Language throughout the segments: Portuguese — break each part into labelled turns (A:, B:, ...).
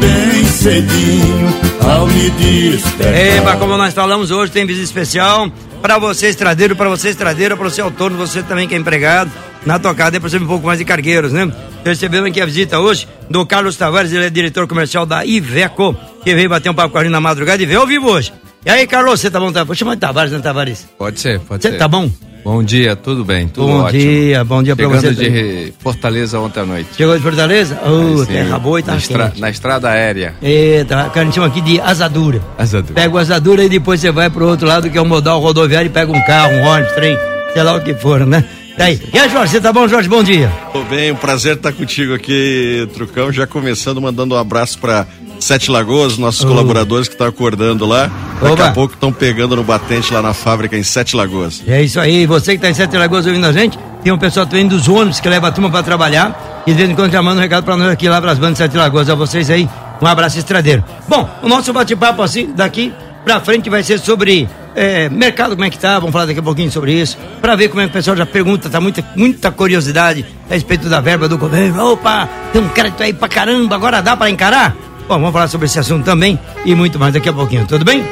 A: bem cedinho ao me despertar.
B: Eba, como nós falamos hoje, tem visita especial para você estradeiro, para você estradeira, para você autônomo, você também que é empregado. Na tocada é para um pouco mais de cargueiros, né? Recebemos aqui a visita hoje do Carlos Tavares, ele é diretor comercial da Iveco, que veio bater um papo com a gente na madrugada e veio ao vivo hoje. E aí, Carlos, você tá bom? Tá? Vou chamar de Tavares, né, Tavares?
C: Pode ser, pode
B: Você
C: ser.
B: tá bom?
C: Bom dia, tudo bem, tudo
B: bom
C: ótimo.
B: dia, bom dia pra
C: Chegando
B: você.
C: de Fortaleza ontem à noite.
B: Chegou de Fortaleza? Ô,
C: Aí
B: terra boa e tá
C: na, estra- na estrada aérea.
B: Eita, que a gente chama aqui de asadura.
C: Asadura.
B: Pega o asadura e depois você vai pro outro lado, que é o modal rodoviário, e pega um carro, um ônibus, trem, sei lá o que for, né? E aí, e aí, Jorge, você tá bom, Jorge? Bom dia.
D: Tô bem, um prazer estar contigo aqui, Trucão. Já começando mandando um abraço para Sete Lagoas, nossos
B: Oh.
D: colaboradores que estão acordando lá. Daqui
B: Oba.
D: a pouco estão pegando no batente lá na fábrica em Sete Lagoas.
B: É isso aí, você que tá em Sete Lagoas ouvindo a gente, tem um pessoal também dos ônibus que leva a turma pra trabalhar, e de vez em quando já manda um recado pra nós aqui lá pras bandas de Sete Lagoas, a vocês aí, um abraço estradeiro. Bom, o nosso bate-papo assim, daqui pra frente vai ser sobre é, mercado, como é que tá, vamos falar daqui a pouquinho sobre isso, pra ver como é que o pessoal já pergunta, tá muita, muita curiosidade a respeito da verba do governo, opa, tem um crédito aí pra caramba, agora dá pra encarar? Bom, vamos falar sobre esse assunto também e muito mais daqui a pouquinho, tudo bem?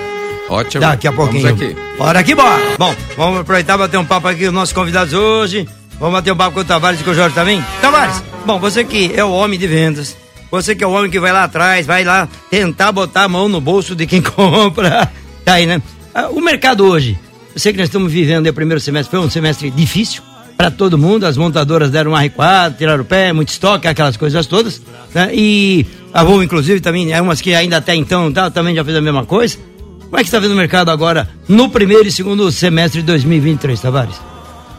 C: Ótimo.
B: Daqui a pouquinho.
C: Vamos aqui.
B: Bora aqui, bora. Bom, vamos aproveitar e bater um papo aqui com os nossos convidados hoje. Vamos bater um papo com o Tavares e com o Jorge também. Tavares, bom, você que é o homem de vendas, você que é o homem que vai lá atrás, vai lá tentar botar a mão no bolso de quem compra. Tá aí, né? Ah, O mercado hoje, eu sei que nós estamos vivendo o primeiro semestre, foi um semestre difícil para todo mundo, as montadoras deram um R4, tiraram o pé, muito estoque, aquelas coisas todas, né? E a Volvo, inclusive, também, é umas que ainda até então tá, também já fez a mesma coisa. Como é que está vendo o mercado agora no primeiro e segundo semestre de 2023, Tavares?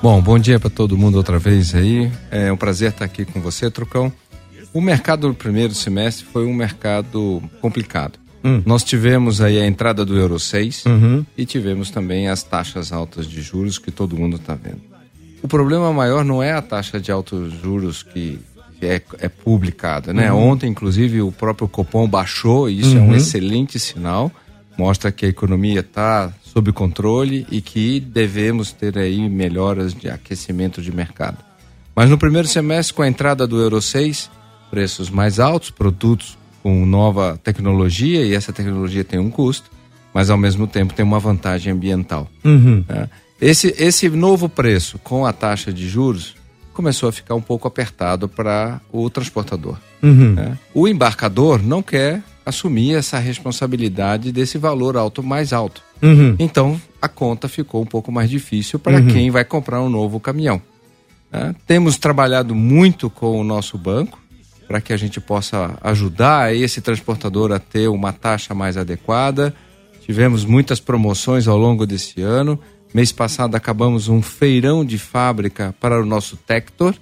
C: Bom, bom dia para todo mundo outra vez aí. É um prazer estar aqui com você, Trucão. O mercado do primeiro semestre foi um mercado complicado.
B: Hum.
C: Nós tivemos aí a entrada do Euro 6
B: Uhum.
C: e tivemos também as taxas altas de juros que todo mundo está vendo. O problema maior não é a taxa de altos juros que é, é publicada, né?
B: Uhum.
C: Ontem, inclusive, o próprio Copom baixou e isso é
B: Uhum.
C: um excelente sinal. Mostra que a economia está sob controle e que devemos ter aí melhoras de aquecimento de mercado. Mas no primeiro semestre, com a entrada do Euro 6, preços mais altos, produtos com nova tecnologia, e essa tecnologia tem um custo, mas ao mesmo tempo tem uma vantagem ambiental.
B: Uhum.
C: né? Esse, esse novo preço com a taxa de juros começou a ficar um pouco apertado para o transportador.
B: Uhum.
C: né? O embarcador não quer assumir essa responsabilidade desse valor alto mais alto.
B: Uhum.
C: Então a conta ficou um pouco mais difícil para
B: Uhum.
C: quem vai comprar um novo caminhão. né? Temos trabalhado muito com o nosso banco para que a gente possa ajudar esse transportador a ter uma taxa mais adequada. Tivemos muitas promoções ao longo desse ano. Mês passado acabamos um feirão de fábrica para o nosso Tector.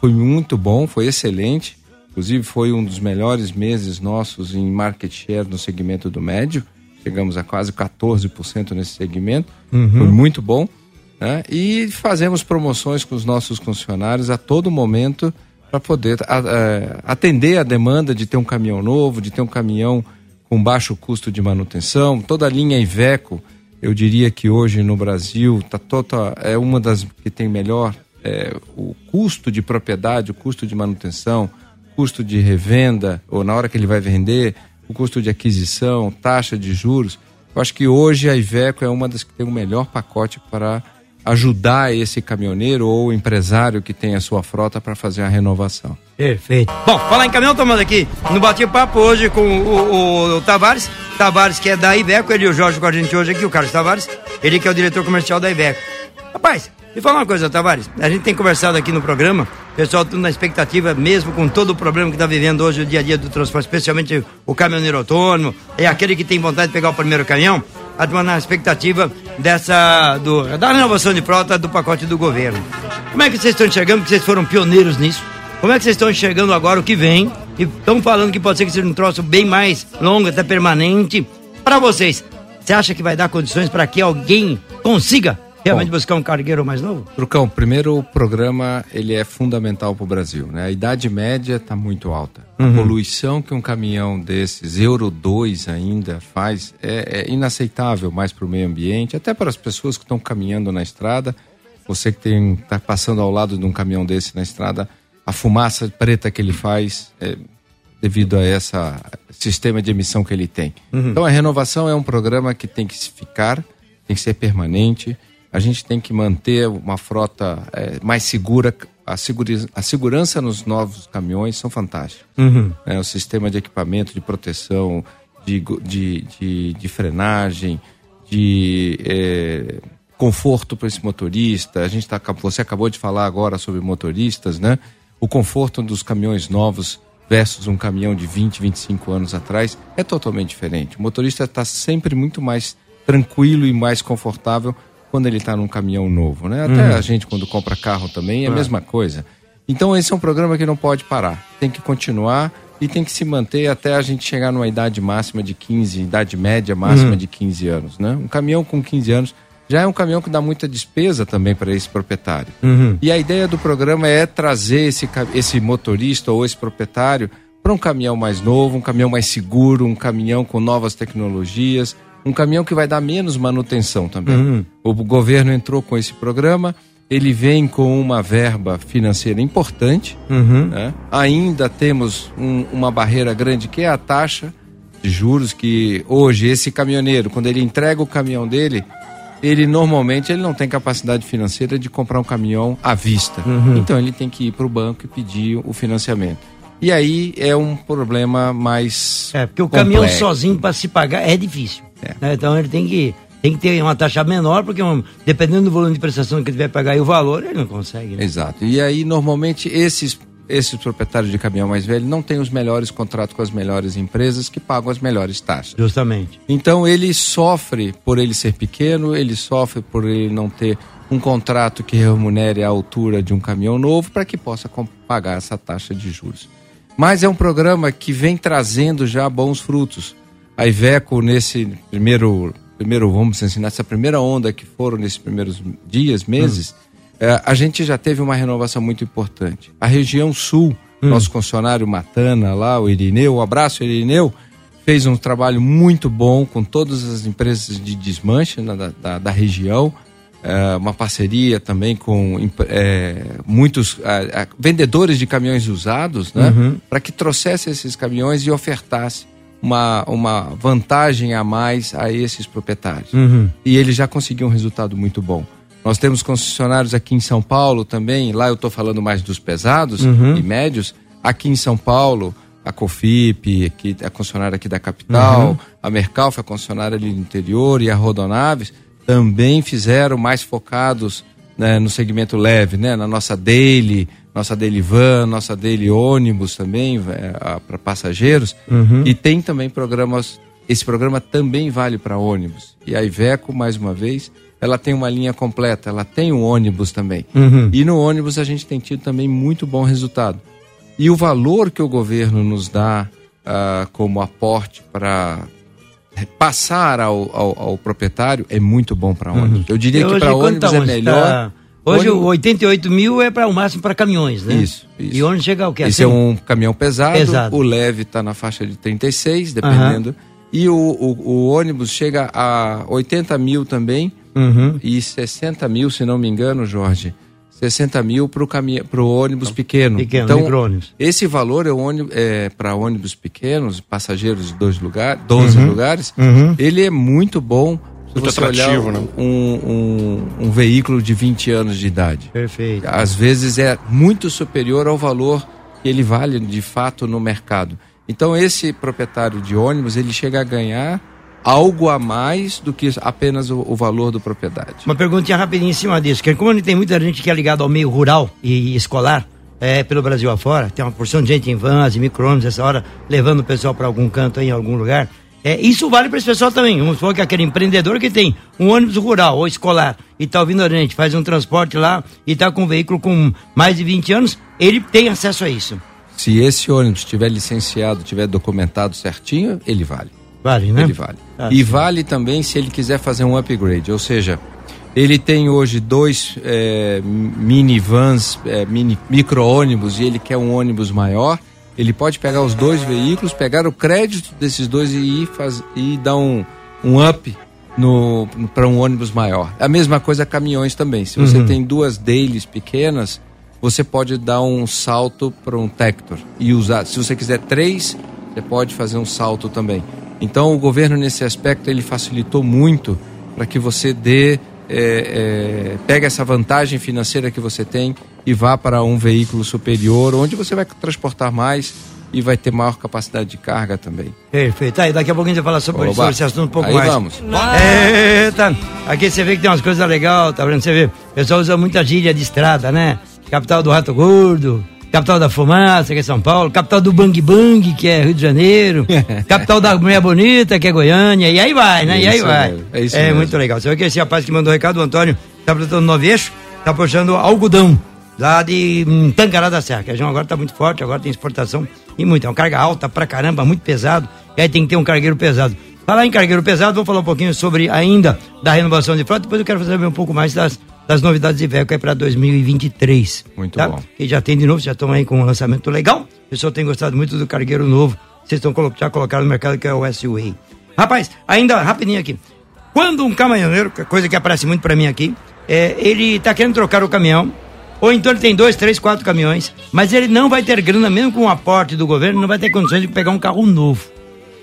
C: Foi muito bom, foi excelente. Inclusive foi um dos melhores meses nossos em market share no segmento do médio. Chegamos a quase 14% nesse segmento.
B: Uhum.
C: Foi muito bom. né? E fazemos promoções com os nossos funcionários a todo momento para poder a- atender a demanda de ter um caminhão novo, de ter um caminhão com baixo custo de manutenção. Toda a linha Iveco, eu diria que hoje no Brasil tá tota, é uma das que tem melhor é, o custo de propriedade, o custo de manutenção, custo de revenda, ou na hora que ele vai vender, o custo de aquisição, taxa de juros. Eu acho que hoje a Iveco é uma das que tem o melhor pacote para ajudar esse caminhoneiro ou empresário que tem a sua frota para fazer a renovação.
B: Perfeito. Bom, falar em caminhão, estamos aqui no bate-papo hoje com o, o- o Tavares. Tavares, que é da Iveco, ele e o Jorge com a gente hoje aqui, o Carlos Tavares. Ele que é o diretor comercial da Iveco. Rapaz, me fala uma coisa, Tavares. A gente tem conversado aqui no programa, pessoal tudo na expectativa, mesmo com todo o problema que está vivendo hoje o dia a dia do transporte, especialmente o caminhoneiro autônomo, é aquele que tem vontade de pegar o primeiro caminhão, na expectativa dessa, do, da renovação de frota do pacote do governo. Como é que vocês estão enxergando, porque vocês foram pioneiros nisso? Como é que vocês estão enxergando agora o que vem? E estão falando que pode ser que seja um troço bem mais longo, até permanente. Para vocês, você acha que vai dar condições para que alguém consiga realmente buscar um cargueiro mais novo?
C: Trucão, primeiro o programa ele é fundamental para o Brasil, né? A idade média está muito alta.
B: Uhum.
C: A poluição que um caminhão desses, Euro 2 ainda, faz é, é inaceitável mais para o meio ambiente, até para as pessoas que estão caminhando na estrada. Você que está passando ao lado de um caminhão desse na estrada, a fumaça preta que ele faz é devido a esse sistema de emissão que ele tem. Uhum. Então a renovação é um programa que tem que ficar, tem que ser permanente. A gente tem que manter uma frota é, mais segura. A, segura. a segurança nos novos caminhões são fantásticos. Uhum. É, o sistema de equipamento, de proteção, de, de, de, de frenagem, de é, conforto para esse motorista. A gente tá, você acabou de falar agora sobre motoristas, né? O conforto dos caminhões novos versus um caminhão de 20, 25 anos atrás é totalmente diferente. O motorista está sempre muito mais tranquilo e mais confortável quando ele está num caminhão novo, né? Até uhum. a gente quando compra carro também é a mesma coisa. Então esse é um programa que não pode parar, tem que continuar e tem que se manter até a gente chegar numa idade máxima de 15, idade média máxima uhum. de 15 anos, né? Um caminhão com 15 anos já é um caminhão que dá muita despesa também para esse proprietário. Uhum. E a ideia do programa é trazer esse, esse motorista ou esse proprietário para um caminhão mais novo, um caminhão mais seguro, um caminhão com novas tecnologias, um caminhão que vai dar menos manutenção também. Uhum. O governo entrou com esse programa, ele vem com uma verba financeira importante. Uhum. Né? Ainda temos um, uma barreira grande que é a taxa de juros que hoje esse caminhoneiro, quando ele entrega o caminhão dele, ele normalmente ele não tem capacidade financeira de comprar um caminhão à vista. Uhum. Então ele tem que ir para o banco e pedir o financiamento. E aí é um problema mais.
B: É, porque o complexo. caminhão sozinho para se pagar é difícil. É. Né? Então ele tem que, tem que ter uma taxa menor, porque dependendo do volume de prestação que ele vai pagar e o valor, ele não consegue. Né?
C: Exato. E aí normalmente esses esses proprietários de caminhão mais velho não têm os melhores contratos com as melhores empresas que pagam as melhores taxas.
B: Justamente.
C: Então ele sofre por ele ser pequeno, ele sofre por ele não ter um contrato que remunere a altura de um caminhão novo para que possa pagar essa taxa de juros. Mas é um programa que vem trazendo já bons frutos. A Iveco, nesse primeiro, primeiro vamos ensinar, essa primeira onda que foram nesses primeiros dias, meses, hum é, a gente já teve uma renovação muito importante. A região sul, hum. nosso funcionário Matana lá, o Irineu, um abraço Irineu, fez um trabalho muito bom com todas as empresas de desmanche né, da, da, região. É, uma parceria também com é, muitos vendedores de caminhões usados, né? Uhum. Para que trouxesse esses caminhões e ofertasse uma, uma vantagem a mais a esses proprietários. Uhum. E ele já conseguiu um resultado muito bom. Nós temos concessionários aqui em São Paulo também, lá eu estou falando mais dos pesados uhum. e médios. Aqui em São Paulo, a Cofip, é a concessionária aqui da capital, uhum. a Mercalf, a concessionária ali do interior e a Rodonaves também fizeram mais focados né, no segmento leve, né, na nossa daily, nossa daily van, nossa daily ônibus também é, para passageiros uhum. e tem também programas. Esse programa também vale para ônibus. E a Iveco, mais uma vez, ela tem uma linha completa, ela tem um ônibus também. Uhum. E no ônibus a gente tem tido também muito bom resultado. E o valor que o governo nos dá uh, como aporte para passar ao, ao, ao, proprietário é muito bom para ônibus. Uhum. Eu diria que para ônibus tá é melhor. Tá...
B: Hoje ônibus... 88 mil é para o máximo para caminhões, né?
C: Isso, isso.
B: E onde chega o que?
C: Esse é um caminhão pesado, pesado. o leve está na faixa de 36, dependendo. Uhum. E o, o, o, ônibus chega a 80 mil também uhum. e 60 mil, se não me engano, Jorge. 60 mil para o ônibus pequeno.
B: Pequeno, então,
C: esse valor é, é para ônibus pequenos, passageiros de dois lugar, 12 uhum. lugares, uhum. ele é muito bom muito você atrativo, olhar um, né? um, um, um, veículo de 20 anos de idade.
B: Perfeito.
C: Às vezes é muito superior ao valor que ele vale de fato no mercado. Então esse proprietário de ônibus, ele chega a ganhar algo a mais do que apenas o, o valor da propriedade.
B: Uma perguntinha rapidinha em cima disso, que como tem muita gente que é ligada ao meio rural e escolar, é, pelo Brasil afora, tem uma porção de gente em vans e micro-ônibus essa hora, levando o pessoal para algum canto aí, em algum lugar. É, isso vale para esse pessoal também. Vamos supor que aquele empreendedor que tem um ônibus rural ou escolar e está ouvindo a gente, faz um transporte lá e está com um veículo com mais de 20 anos, ele tem acesso a isso.
C: Se esse ônibus estiver licenciado, estiver documentado certinho, ele vale.
B: Vale, né?
C: Ele vale. Ah, e sim. vale também se ele quiser fazer um upgrade, ou seja, ele tem hoje dois é, minivans, é, mini, micro-ônibus e ele quer um ônibus maior. Ele pode pegar os dois veículos, pegar o crédito desses dois e ir faz, e dar um, um up para um ônibus maior. A mesma coisa caminhões também. Se você uhum. tem duas dailies pequenas, você pode dar um salto para um Tector e usar. Se você quiser três, você pode fazer um salto também. Então o governo nesse aspecto ele facilitou muito para que você dê é, é, pegue essa vantagem financeira que você tem e vá para um veículo superior, onde você vai transportar mais e vai ter maior capacidade de carga também.
B: Perfeito. Aí daqui a pouquinho a gente vai falar sobre, sobre esse assunto um pouco
C: Aí
B: mais.
C: vamos.
B: Eita! Aqui você vê que tem umas coisas legais, tá vendo? Você vê, o pessoal usa muita gíria de estrada, né? Capital do Rato Gordo, capital da fumaça, que é São Paulo, capital do Bang Bang, que é Rio de Janeiro, capital da Mulher Bonita, que é Goiânia, e aí vai, né? e aí vai.
C: mesmo, é isso
B: é
C: mesmo.
B: muito legal. Você vê que esse rapaz que mandou o recado, o Antônio, tá plantando nove eixo, tá puxando algodão. Lá de hum, Tangará da Serra, que a região agora tá muito forte, agora tem exportação e muito. É uma carga alta pra caramba, muito pesado. E aí tem que ter um cargueiro pesado. Falar em cargueiro pesado, vou falar um pouquinho sobre ainda da renovação de frota, depois eu quero saber um pouco mais das, das novidades de Iveco aí para 2023.
C: Muito
B: tá?
C: bom.
B: E já tem de novo, já estão aí com um lançamento legal. O pessoal tem gostado muito do cargueiro novo. Vocês estão já colocaram no mercado que é o S-Way. Rapaz, ainda rapidinho aqui. Quando um caminhoneiro, que é coisa que aparece muito para mim aqui, é, ele tá querendo trocar o caminhão, ou então ele tem dois, três, quatro caminhões, mas ele não vai ter grana, mesmo com o aporte do governo, não vai ter condições de pegar um carro novo.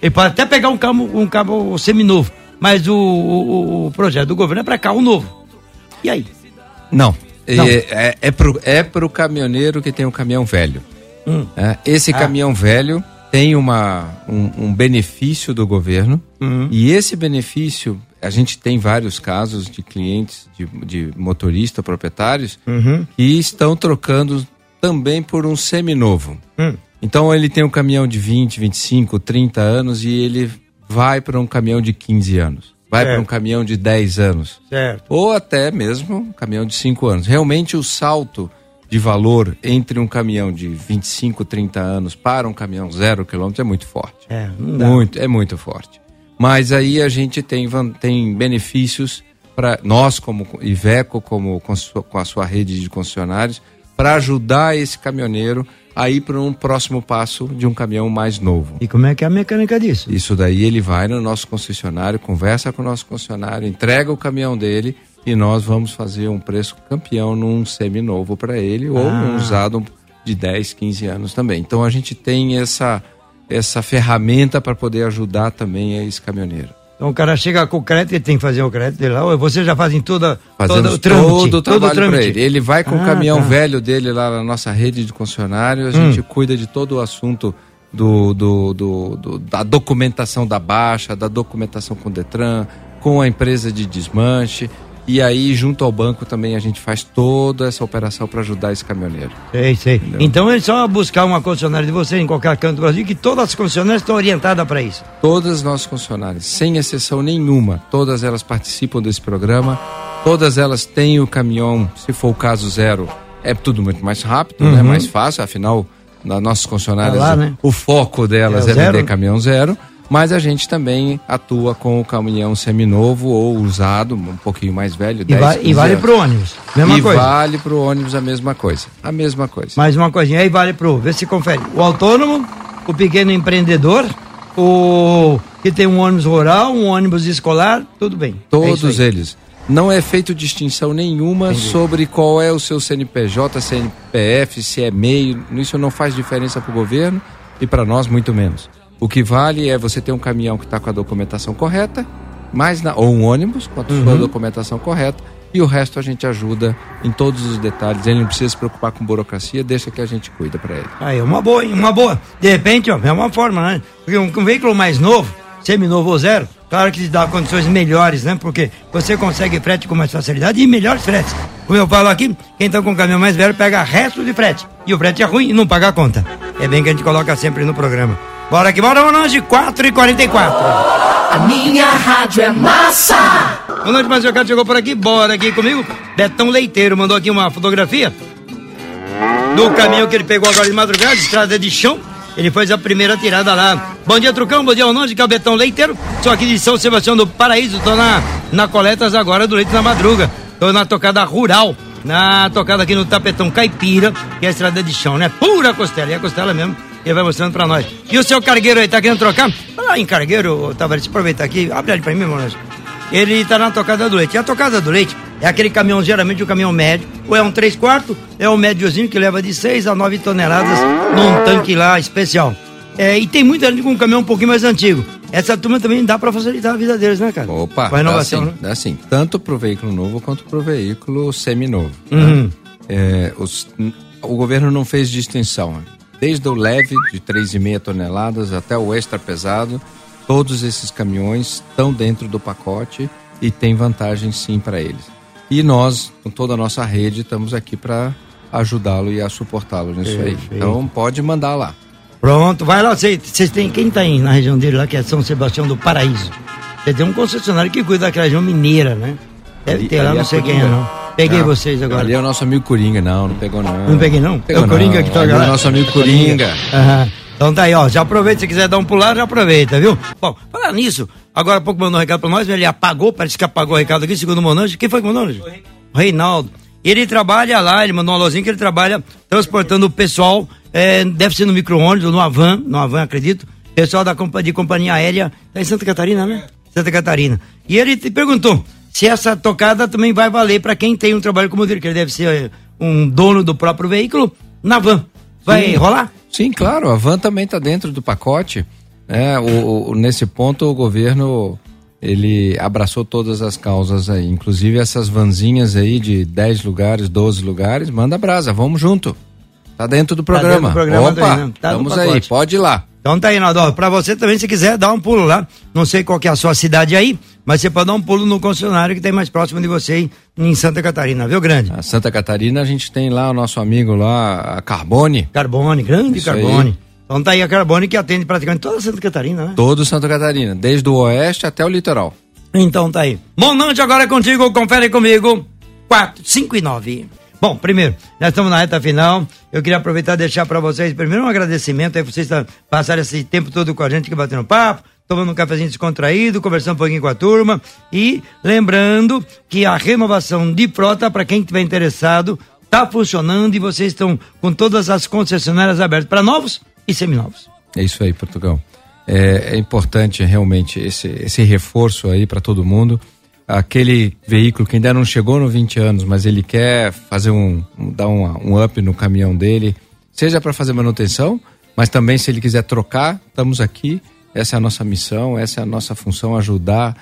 B: Ele pode até pegar um carro, um carro seminovo, mas o, o, o projeto do governo é para carro novo. E aí?
C: Não.
B: Não.
C: É, é, é, pro, é pro caminhoneiro que tem um caminhão velho.
B: Hum.
C: É, esse
B: Ah.
C: caminhão velho tem uma, um, um benefício do governo
B: Uhum.
C: e esse benefício, a gente tem vários casos de clientes, de, de motorista, proprietários,
B: Uhum.
C: que estão trocando também por um seminovo.
B: Hum.
C: Então ele tem um caminhão de 20, 25, 30 anos e ele vai para um caminhão de 15 anos. Vai para um caminhão de 10 anos
B: Certo.
C: ou até mesmo um caminhão de 5 anos. Realmente o salto de valor entre um caminhão de 25, 30 anos para um caminhão zero quilômetro é muito forte.
B: É.
C: Muito, é muito forte. Mas aí a gente tem, tem benefícios para nós como Iveco, como com, sua- com a sua rede de concessionários, para ajudar esse caminhoneiro a ir para um próximo passo de um caminhão mais novo.
B: E como é que é a mecânica disso?
C: Isso daí ele vai no nosso concessionário, conversa com o nosso concessionário, entrega o caminhão dele e nós vamos fazer um preço campeão num seminovo para ele ou
B: Ah.
C: um usado de 10, 15 anos também. Então a gente tem essa essa ferramenta para poder ajudar também esse caminhoneiro.
B: Então o cara chega com o crédito, ele tem que fazer o crédito dele lá, ou vocês já fazem toda,
C: Fazemos
B: todo o trâmite?
C: todo o trabalho para ele. Ele vai com o
B: Ah,
C: caminhão
B: tá. Hum.
C: velho dele lá na nossa rede de concessionário, a gente cuida de todo o assunto do, do, do- do- da documentação da baixa, da documentação com o Detran, com a empresa de desmanche. E aí, junto ao banco, também a gente faz toda essa operação para ajudar esse caminhoneiro.
B: Sei, sei. Então é só buscar uma concessionária de você em qualquer canto do Brasil, que todas as concessionárias estão orientadas para isso.
C: Todas as nossas concessionárias, sem exceção nenhuma, todas elas participam desse programa, todas elas têm o caminhão, se for o caso zero, é tudo muito mais rápido, né? mais fácil, afinal, nas nossas concessionárias,
B: Uhum. É lá, né?
C: o foco delas
B: É
C: é, vender caminhão zero, mas a gente também atua com o caminhão seminovo ou usado, um pouquinho mais velho,
B: E,
C: 10,
B: va- e
C: 15
B: vale
C: anos.
B: pro ônibus. Mesma
C: e
B: coisa.
C: vale pro ônibus a mesma coisa. A mesma coisa.
B: Mais uma coisinha, aí vale pro. Vê se confere. O autônomo, o pequeno empreendedor, o que tem um ônibus rural, um ônibus escolar, tudo bem. É
C: Todos
B: aí.
C: eles. Não é feito distinção nenhuma sobre qual é o seu CNPJ, CNPF, se é meio. Isso não faz diferença para o governo e para nós muito menos. O que vale é você ter um caminhão que está com a documentação correta, mais na- ou um ônibus com a
B: Uhum.
C: sua documentação correta, e o resto a gente ajuda em todos os detalhes. Ele não precisa se preocupar com burocracia, deixa que a gente cuida para ele.
B: Aí, é uma boa, hein? uma boa. De repente, ó, é uma forma, né? Porque um, um veículo mais novo, seminovo ou zero, claro que te dá condições melhores, né? Porque você consegue frete com mais facilidade e melhores fretes. Como eu falo aqui, quem tá com o caminhão mais velho pega resto de frete. E o frete é ruim e não paga a conta. É bem que a gente coloca sempre no programa. Bora aqui, bora, boa noite, 4 e 44
E: A minha rádio é massa.
B: Mais Ricardo chegou por aqui, bora aqui comigo. Betão Leiteiro mandou aqui uma fotografia do caminhão que ele pegou agora de madrugada, estrada de chão. Ele fez a primeira tirada lá. Bom dia, Trucão, bom dia, Arnaldo, que é o Betão Leiteiro. Sou aqui de São Sebastião do Paraíso, tô na, na coletas agora do leite na madruga. Tô na tocada rural, na tocada aqui no Tapetão Caipira, que é a estrada de chão, né? Pura costela, e é costela mesmo. Ele vai mostrando pra nós. E o seu cargueiro aí, tá querendo trocar? Fala em cargueiro, Tavares, aproveitar aqui, abre ali pra mim, irmão. Ele tá na tocada do leite. E a tocada do leite É aquele caminhão, geralmente, o um caminhão médio, ou é um 3 quartos, é um médiozinho que leva de 6 a 9 toneladas num tanque lá especial. É, e tem muita gente com um caminhão um pouquinho mais antigo. Essa turma também dá para facilitar a vida deles, né, cara?
C: Opa,
B: Com a inovação,
C: dá
B: né?
C: sim, dá sim. Tanto pro veículo novo quanto pro veículo seminovo.
B: Uhum.
C: Né? É, os- o governo não fez distinção. Desde o leve, de 3,5 toneladas, até o extra pesado, todos esses caminhões estão dentro do pacote e tem vantagem sim para eles. E nós, com toda a nossa rede, estamos aqui para ajudá-lo e a suportá-lo nisso aí.
B: Perfeito.
C: Então pode mandar lá.
B: Pronto, vai lá. Vocês têm. Quem tá aí na região dele lá, que é São Sebastião do Paraíso? Você tem um concessionário que cuida daquela região mineira, né? Deve
C: Ali-
B: ter lá, não
C: é
B: sei quem é, não. Peguei
C: Ah,
B: vocês agora.
C: Ali é o nosso amigo Coringa, não, não pegou não.
B: Não peguei, não?
C: Pegou
B: é o Coringa
C: não.
B: que tá
C: Ali é
B: agora.
C: o nosso amigo Coringa.
B: Aham. Então tá aí, ó. Já aproveita, se quiser dar um pular, já aproveita, viu? Bom, falar nisso, agora há pouco mandou um recado pra nós, ele apagou, parece que apagou o recado aqui, segundo o Monange. Quem foi que mandou, Monange? O Reinaldo. Ele trabalha lá, ele mandou uma lozinha que ele trabalha transportando o pessoal, é, deve ser no micro-ônibus, no Avan, no Avan, acredito. Pessoal da compa- de companhia aérea, tá em Santa Catarina, né? Santa Catarina. E ele te perguntou se essa tocada também vai valer pra quem tem um trabalho como o dele, que ele deve ser é, um dono do próprio veículo, na van. Vai
C: Sim.
B: rolar?
C: Sim, claro, a van também está dentro do pacote. né? O, o- nesse ponto, o governo ele abraçou todas as causas aí, inclusive essas vanzinhas aí de 10 lugares, 12 lugares, manda brasa, vamos junto. Tá dentro do programa.
B: dentro do programa
C: Opa,
B: né? Tá
C: estamos aí, pode ir lá.
B: Então tá aí, Naldo. Pra você também, se quiser, dá um pulo lá. Não sei qual que é a sua cidade aí, mas você pode dar um pulo no concessionário que tem mais próximo de você aí, em Santa Catarina, viu, grande?
C: A Santa Catarina, a gente tem lá o nosso amigo lá, a Carbone,
B: Carbone, grande
C: Isso aí.
B: Carbone. Então tá aí a Carbone que atende praticamente toda Santa Catarina, né?
C: todo Santa Catarina, desde o oeste até o litoral.
B: Então tá aí. Monante agora é contigo, confere comigo. 4, 5 e 9. Bom, primeiro, nós estamos na reta final. Eu queria aproveitar e deixar para vocês, primeiro, um agradecimento aí vocês tá- passarem esse tempo todo com a gente aqui batendo papo, tomando um cafezinho descontraído, conversando um pouquinho com a turma. E lembrando que a renovação de frota, para quem estiver interessado, tá funcionando e vocês estão com todas as concessionárias abertas para novos e seminovos.
C: É isso aí, Portugal. É, é importante realmente esse, esse reforço aí para todo mundo. Aquele veículo que ainda não chegou no 20 anos, mas ele quer fazer um, dar um, um up no caminhão dele, seja para fazer manutenção, mas também se ele quiser trocar, estamos aqui. Essa é a nossa missão, essa é a nossa função, ajudar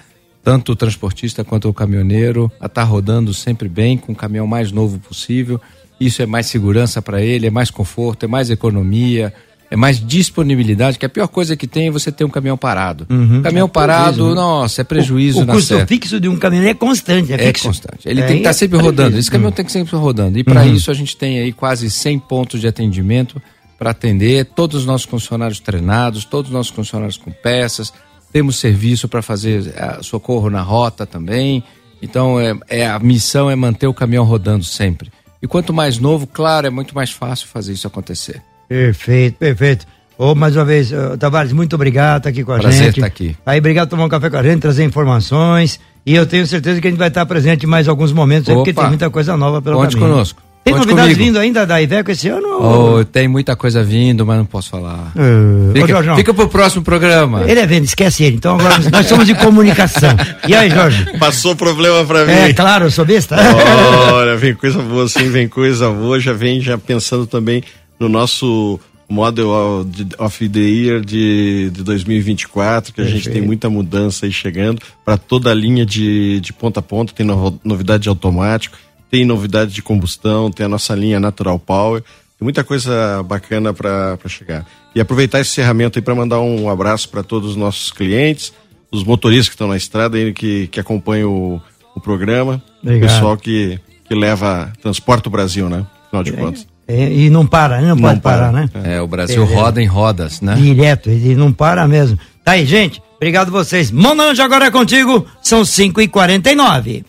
C: tanto o transportista quanto o caminhoneiro a estar rodando sempre bem, com o caminhão mais novo possível. Isso é mais segurança para ele, é mais conforto, é mais economia, é mais disponibilidade, que a pior coisa que tem é você ter um caminhão parado. caminhão
B: É
C: parado,
B: prejuízo, né?
C: nossa, é prejuízo
B: o, o
C: na
B: custo
C: certa.
B: fixo de um caminhão é constante, é,
C: É
B: fixo.
C: constante. Ele
B: É,
C: tem que estar
B: é
C: sempre
B: prejuízo.
C: rodando. Esse caminhão tem que sempre rodando. E para isso a gente tem aí quase 100 pontos de atendimento para atender todos os nossos funcionários treinados, todos os nossos funcionários com peças. Temos serviço para fazer eh, socorro na rota também. Então é, é- a missão é manter o caminhão rodando sempre. E quanto mais novo, claro, é muito mais fácil fazer isso acontecer.
B: Perfeito, perfeito. Ô, mais uma vez, Tavares, muito obrigado tá aqui com a
C: Prazer
B: gente.
C: tá aqui.
B: Aí, obrigado por tomar um café com a gente, trazer informações. E eu tenho certeza que a gente vai estar presente em mais alguns momentos aí, porque
C: Opa.
B: tem muita coisa nova pelo
C: Conte
B: caminho.
C: conosco.
B: Tem
C: Conte
B: novidades
C: comigo.
B: vindo ainda da Iveco esse ano? ou-
C: Oh, tem muita coisa vindo, mas não posso falar.
B: Ô,
C: Fica,
B: Jorjão,
C: fica pro próximo programa.
B: Ele é vendo, esquece ele. Então agora nós somos de comunicação. E aí, Jorge?
D: Passou problema pra mim.
B: É, claro, eu sou besta.
D: Olha, vem coisa boa sim, vem coisa boa. Já vem já pensando também no nosso Model of the Year de, de 2024, que a gente
B: Perfeito.
D: tem muita mudança aí chegando para toda a linha de, de ponta a ponta. Tem no- novidade de automático, tem novidade de combustão, tem a nossa linha Natural Power. Tem muita coisa bacana para chegar. E aproveitar esse encerramento aí para mandar um abraço para todos os nossos clientes, os motoristas que estão na estrada aí, que, que acompanham o, o programa,
B: Obrigado.
D: o pessoal que, que leva, transporta o Brasil, né? Afinal de contas.
B: É, e não para, não, pode parar, né?
C: É, o Brasil
B: Beleza.
C: roda em rodas, né?
B: Direto, ele não para mesmo. Tá aí, gente. Obrigado vocês. Monange agora é contigo. São 5 e 49